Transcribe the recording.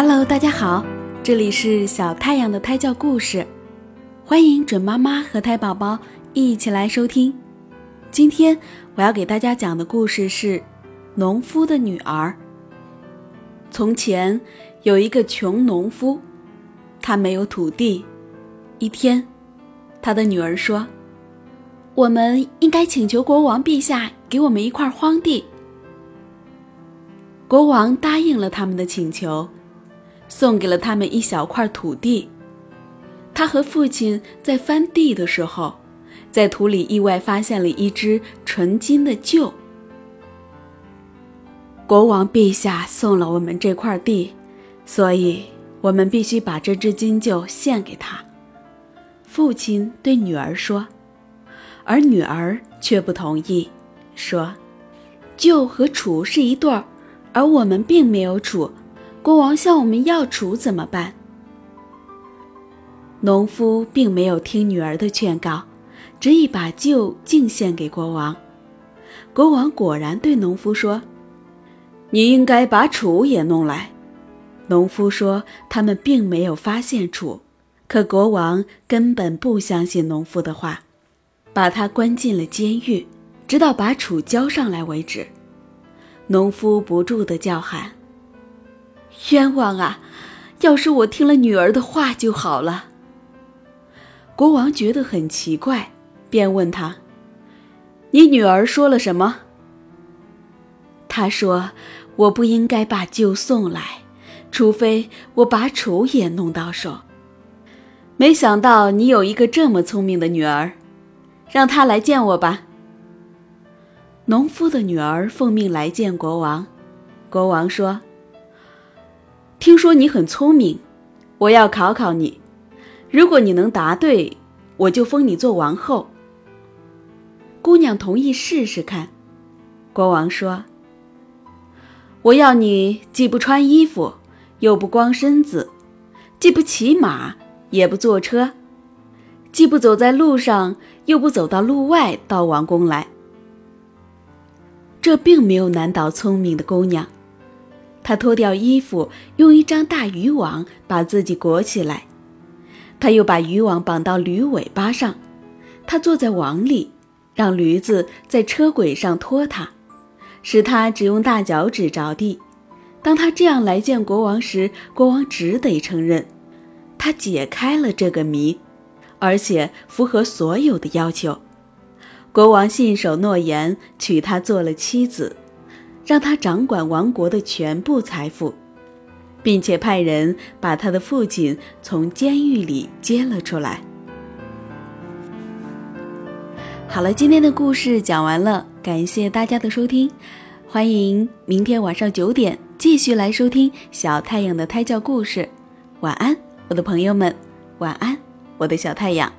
Hello，大家好，这里是小太阳的胎教故事，欢迎准妈妈和胎宝宝一起来收听。今天我要给大家讲的故事是《农夫的女儿》。从前有一个穷农夫，他没有土地。一天，他的女儿说：“我们应该请求国王陛下给我们一块荒地。”国王答应了他们的请求。送给了他们一小块土地。他和父亲在翻地的时候，在土里意外发现了一只纯金的臼。国王陛下送了我们这块地，所以我们必须把这只金臼献给他。父亲对女儿说，而女儿却不同意，说：“臼和杵是一对儿，而我们并没有杵。”国王向我们要楚怎么办？农夫并没有听女儿的劝告，执意把旧敬献给国王。国王果然对农夫说：“你应该把楚也弄来。”农夫说：“他们并没有发现楚。”可国王根本不相信农夫的话，把他关进了监狱，直到把楚交上来为止。农夫不住地叫喊。冤枉啊！要是我听了女儿的话就好了。国王觉得很奇怪，便问他：“你女儿说了什么？”他说：“我不应该把酒送来，除非我把楚也弄到手。”没想到你有一个这么聪明的女儿，让她来见我吧。农夫的女儿奉命来见国王。国王说。听说你很聪明，我要考考你。如果你能答对，我就封你做王后。姑娘同意试试看。国王说：“我要你既不穿衣服，又不光身子，既不骑马，也不坐车，既不走在路上，又不走到路外到王宫来。”这并没有难倒聪明的姑娘。他脱掉衣服，用一张大渔网把自己裹起来。他又把渔网绑到驴尾巴上。他坐在网里，让驴子在车轨上拖他，使他只用大脚趾着地。当他这样来见国王时，国王只得承认，他解开了这个谜，而且符合所有的要求。国王信守诺言，娶她做了妻子。让他掌管王国的全部财富，并且派人把他的父亲从监狱里接了出来。好了，今天的故事讲完了，感谢大家的收听，欢迎明天晚上九点继续来收听小太阳的胎教故事。晚安，我的朋友们，晚安，我的小太阳。